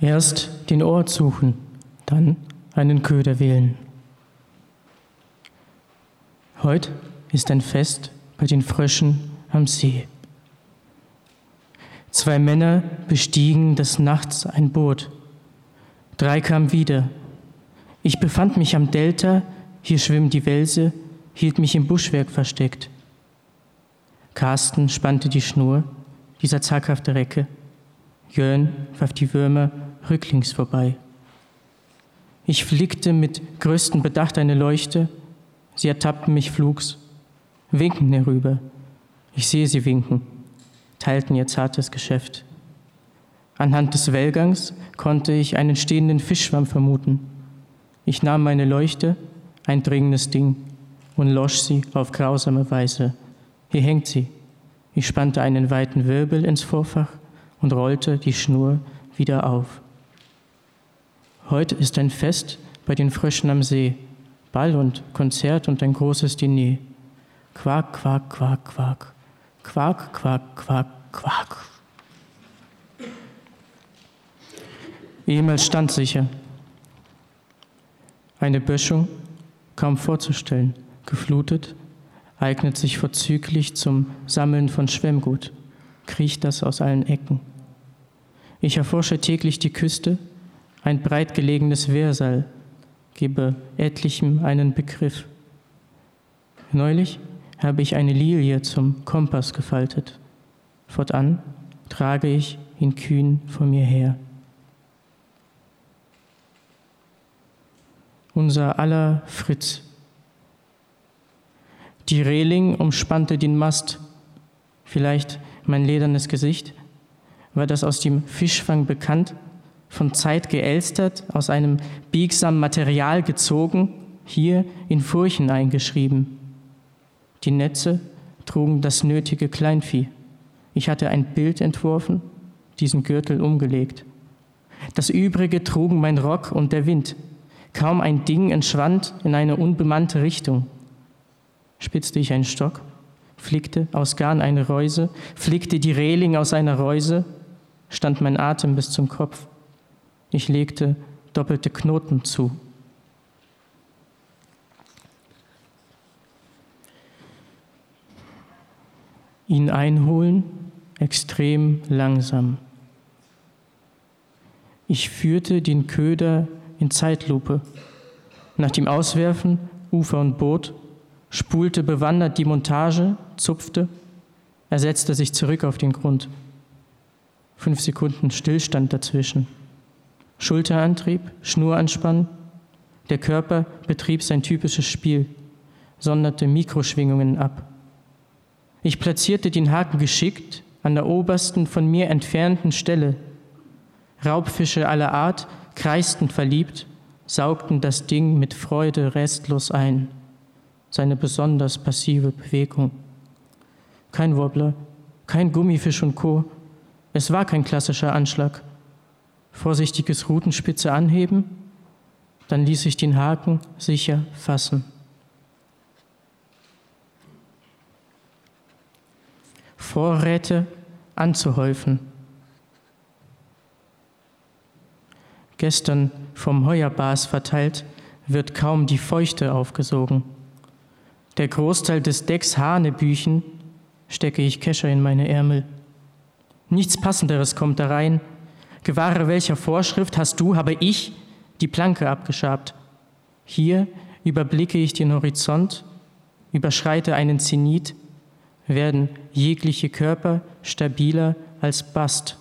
Erst den Ort suchen, dann einen Köder wählen. Heute ist ein Fest bei den Fröschen am See. Zwei Männer bestiegen des Nachts ein Boot. Drei kamen wieder. Ich befand mich am Delta, hier schwimmen die Welse, hielt mich im Buschwerk versteckt. Carsten spannte die Schnur, dieser zaghafte Recke. Jörn warf die Würmer rücklings vorbei. Ich flickte mit größtem Bedacht eine Leuchte, sie ertappten mich flugs, winken herüber. Ich sehe sie winken, teilten ihr zartes Geschäft. Anhand des Wellgangs konnte ich einen stehenden Fischschwamm vermuten. Ich nahm meine Leuchte, ein dringendes Ding, und losch sie auf grausame Weise. Hier hängt sie. Ich spannte einen weiten Wirbel ins Vorfach und rollte die Schnur wieder auf. Heute ist ein Fest bei den Fröschen am See, Ball und Konzert und ein großes Diner. Quak, quak, quak, quak. Quak, quak, quak, quak. Ehemals standsicher. Eine Böschung, kaum vorzustellen, geflutet, eignet sich vorzüglich zum Sammeln von Schwemmgut, kriecht das aus allen Ecken. Ich erforsche täglich die Küste, ein breit gelegenes Wehrseil, gebe etlichem einen Begriff. Neulich habe ich eine Lilie zum Kompass gefaltet. Fortan trage ich ihn kühn vor mir her. Unser aller Fritz. Die Reling umspannte den Mast, vielleicht mein ledernes Gesicht. War das aus dem Fischfang bekannt? Von Zeit geelstert, aus einem biegsamen Material gezogen, hier in Furchen eingeschrieben. Die Netze trugen das nötige Kleinvieh. Ich hatte ein Bild entworfen, diesen Gürtel umgelegt. Das Übrige trugen mein Rock und der Wind. Kaum ein Ding entschwand in eine unbemannte Richtung. Spitzte ich einen Stock, flickte aus Garn eine Reuse, flickte die Reling aus einer Reuse, stand mein Atem bis zum Kopf. Ich legte doppelte Knoten zu. Ihn einholen, extrem langsam. Ich führte den Köder in Zeitlupe. Nach dem Auswerfen, Ufer und Boot, spulte bewandert die Montage, zupfte, er setzte sich zurück auf den Grund. Fünf Sekunden Stillstand dazwischen. Schulterantrieb, Schnuranspannen. Der Körper betrieb sein typisches Spiel, sonderte Mikroschwingungen ab. Ich platzierte den Haken geschickt an der obersten von mir entfernten Stelle. Raubfische aller Art kreisten verliebt, saugten das Ding mit Freude restlos ein, seine besonders passive Bewegung. Kein Wobbler, kein Gummifisch und Co. Es war kein klassischer Anschlag vorsichtiges Rutenspitze anheben, dann ließ ich den Haken sicher fassen. Vorräte anzuhäufen. Gestern vom Heuerbas verteilt, wird kaum die Feuchte aufgesogen. Der Großteil des Decks Hanebüchen stecke ich Kescher in meine Ärmel. Nichts Passenderes kommt da rein, Gewahre welcher Vorschrift hast du, habe ich die Planke abgeschabt. Hier überblicke ich den Horizont, überschreite einen Zenit, werden jegliche Körper stabiler als Bast.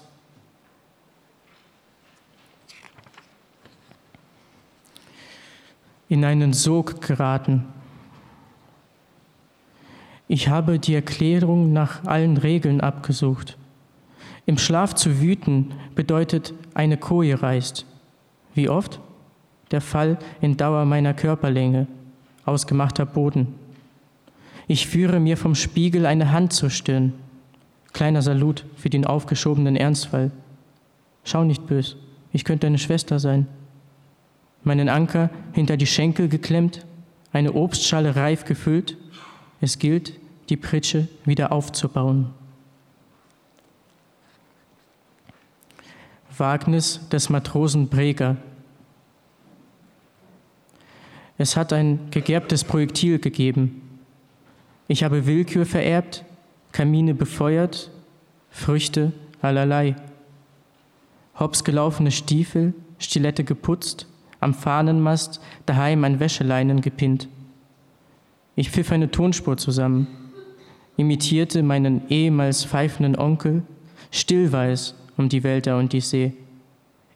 In einen Sog geraten. Ich habe die Erklärung nach allen Regeln abgesucht. Im Schlaf zu wüten bedeutet, eine Koje reißt. Wie oft? Der Fall in Dauer meiner Körperlänge, ausgemachter Boden. Ich führe mir vom Spiegel eine Hand zur Stirn. Kleiner Salut für den aufgeschobenen Ernstfall. Schau nicht bös, ich könnte deine Schwester sein. Meinen Anker hinter die Schenkel geklemmt, eine Obstschale reif gefüllt. Es gilt, die Pritsche wieder aufzubauen. Wagnis des Matrosen Breger. Es hat ein gegerbtes Projektil gegeben. Ich habe Willkür vererbt, Kamine befeuert, Früchte allerlei. Hops gelaufene Stiefel, Stilette geputzt, am Fahnenmast daheim ein Wäscheleinen gepinnt. Ich pfiff eine Tonspur zusammen, imitierte meinen ehemals pfeifenden Onkel, stillweis um die Wälder und die See.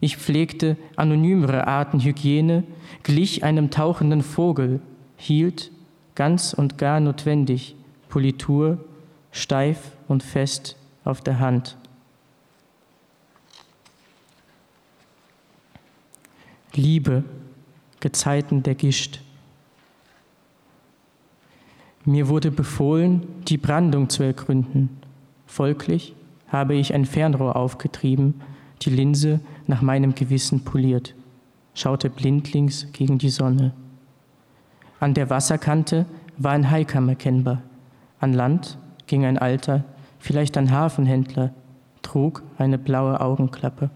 Ich pflegte anonymere Arten Hygiene, glich einem tauchenden Vogel, hielt, ganz und gar notwendig, Politur, steif und fest auf der Hand. Liebe, Gezeiten der Gischt. Mir wurde befohlen, die Brandung zu ergründen. Folglich habe ich ein Fernrohr aufgetrieben, die Linse nach meinem Gewissen poliert, schaute blindlings gegen die Sonne. An der Wasserkante war ein Haikamm erkennbar. An Land ging ein alter, vielleicht ein Hafenhändler, trug eine blaue Augenklappe.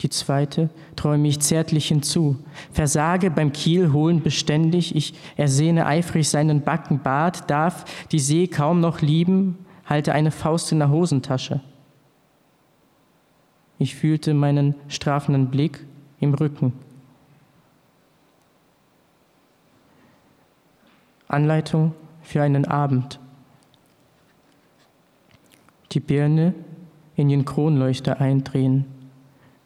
Die zweite träume ich zärtlich hinzu, versage beim Kiel holen beständig, ich ersehne eifrig seinen Backenbart, darf die See kaum noch lieben, halte eine Faust in der Hosentasche. Ich fühlte meinen strafenden Blick im Rücken. Anleitung für einen Abend. Die Birne in den Kronleuchter eindrehen,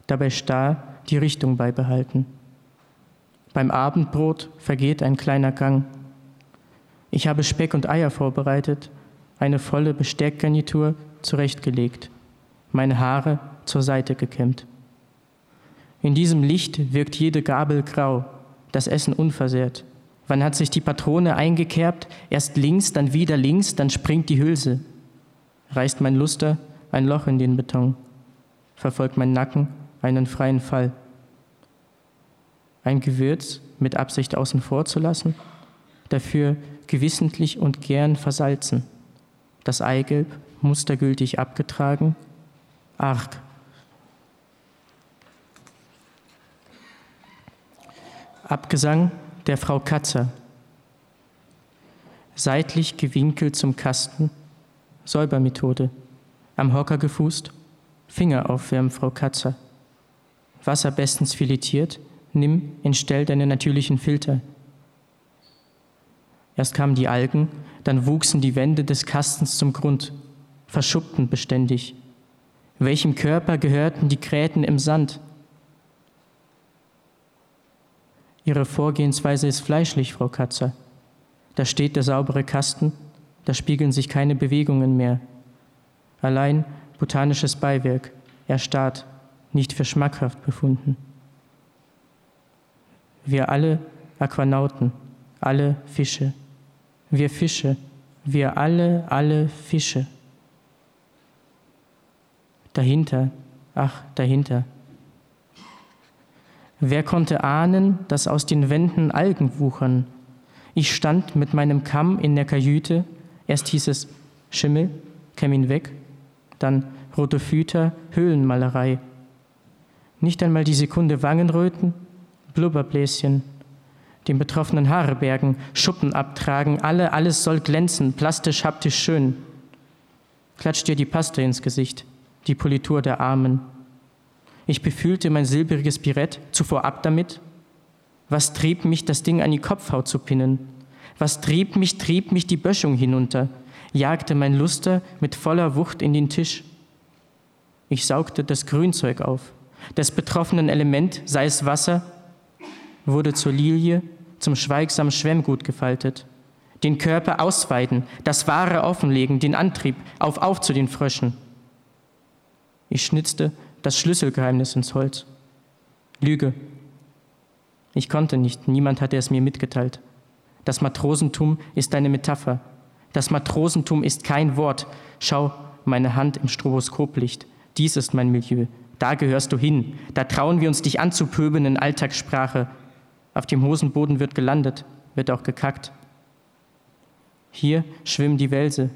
dabei starr die Richtung beibehalten. Beim Abendbrot vergeht ein kleiner Gang. Ich habe Speck und Eier vorbereitet, eine volle Besteckgarnitur zurechtgelegt, meine Haare zur Seite gekämmt. In diesem Licht wirkt jede Gabel grau, das Essen unversehrt. Wann hat sich die Patrone eingekerbt? Erst links, dann wieder links, dann springt die Hülse. Reißt mein Luster ein Loch in den Beton, verfolgt mein Nacken einen freien Fall. Ein Gewürz mit Absicht außen vor zu lassen, dafür gewissentlich und gern versalzen das Eigelb mustergültig abgetragen, arg. Abgesang der Frau Katzer. Seitlich gewinkelt zum Kasten, Säubermethode. Am Hocker gefußt, Finger aufwärmen, Frau Katzer. Wasser bestens filetiert, nimm, entstell deine natürlichen Filter. Erst kamen die Algen, dann wuchsen die Wände des Kastens zum Grund, verschuppten beständig. Welchem Körper gehörten die Kräten im Sand? Ihre Vorgehensweise ist fleischlich, Frau Katzer. Da steht der saubere Kasten, da spiegeln sich keine Bewegungen mehr. Allein botanisches Beiwerk, erstarrt, nicht für schmackhaft befunden. Wir alle Aquanauten, alle Fische, wir Fische, wir alle, alle Fische. Dahinter, ach, dahinter. Wer konnte ahnen, dass aus den Wänden Algen wuchern? Ich stand mit meinem Kamm in der Kajüte. Erst hieß es Schimmel, kämm ihn weg. Dann rote Höhlenmalerei. Nicht einmal die Sekunde Wangenröten, Blubberbläschen, den betroffenen Haare bergen, Schuppen abtragen, alle, alles soll glänzen, plastisch, haptisch schön. Klatscht dir die Paste ins Gesicht, die Politur der Armen. Ich befühlte mein silbriges Birett, zuvor ab damit. Was trieb mich, das Ding an die Kopfhaut zu pinnen? Was trieb mich, trieb mich die Böschung hinunter, jagte mein Luster mit voller Wucht in den Tisch. Ich saugte das Grünzeug auf, des betroffenen Element, sei es Wasser, wurde zur Lilie, zum schweigsamen Schwemmgut gefaltet. Den Körper ausweiten, das Wahre offenlegen, den Antrieb, auf, auf zu den Fröschen. Ich schnitzte das Schlüsselgeheimnis ins Holz. Lüge. Ich konnte nicht, niemand hatte es mir mitgeteilt. Das Matrosentum ist eine Metapher. Das Matrosentum ist kein Wort. Schau, meine Hand im Stroboskoplicht. Dies ist mein Milieu. Da gehörst du hin. Da trauen wir uns dich anzupöbeln in Alltagssprache. Auf dem Hosenboden wird gelandet, wird auch gekackt. Hier schwimmen die Welse,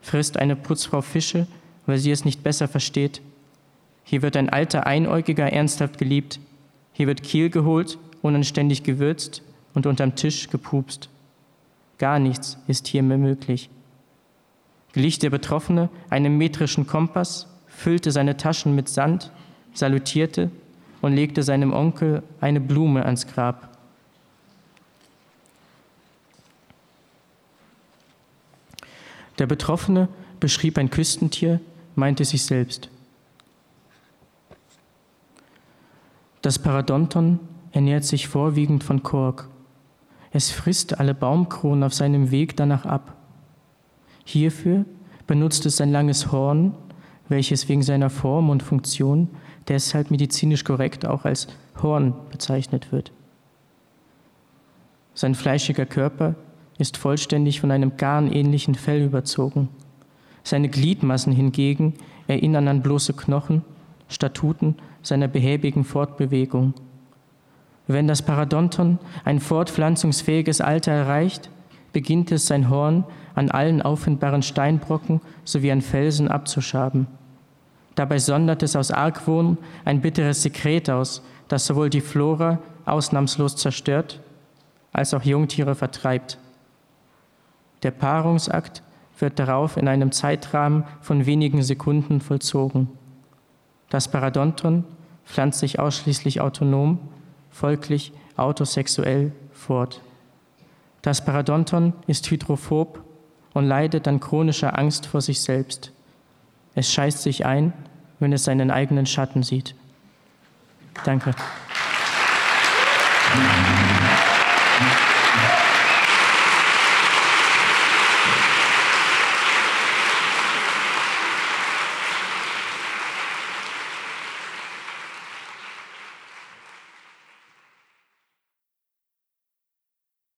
frisst eine Putzfrau Fische, weil sie es nicht besser versteht. Hier wird ein alter Einäugiger ernsthaft geliebt. Hier wird Kiel geholt, unanständig gewürzt und unterm Tisch gepupst. Gar nichts ist hier mehr möglich. Glich der Betroffene einem metrischen Kompass, füllte seine Taschen mit Sand, salutierte und legte seinem Onkel eine Blume ans Grab. Der Betroffene beschrieb ein Küstentier, meinte sich selbst. Das Paradonton ernährt sich vorwiegend von Kork. Es frisst alle Baumkronen auf seinem Weg danach ab. Hierfür benutzt es sein langes Horn, welches wegen seiner Form und Funktion deshalb medizinisch korrekt auch als Horn bezeichnet wird. Sein fleischiger Körper ist vollständig von einem garnähnlichen Fell überzogen. Seine Gliedmassen hingegen erinnern an bloße Knochen, Statuten seiner behäbigen Fortbewegung. Wenn das Paradonton ein fortpflanzungsfähiges Alter erreicht, beginnt es sein Horn an allen auffindbaren Steinbrocken sowie an Felsen abzuschaben. Dabei sondert es aus Argwohn ein bitteres Sekret aus, das sowohl die Flora ausnahmslos zerstört, als auch Jungtiere vertreibt. Der Paarungsakt wird darauf in einem Zeitrahmen von wenigen Sekunden vollzogen. Das Paradonton pflanzt sich ausschließlich autonom, folglich autosexuell fort. Das Paradonton ist hydrophob und leidet an chronischer Angst vor sich selbst. Es scheißt sich ein, wenn es seinen eigenen Schatten sieht. Danke.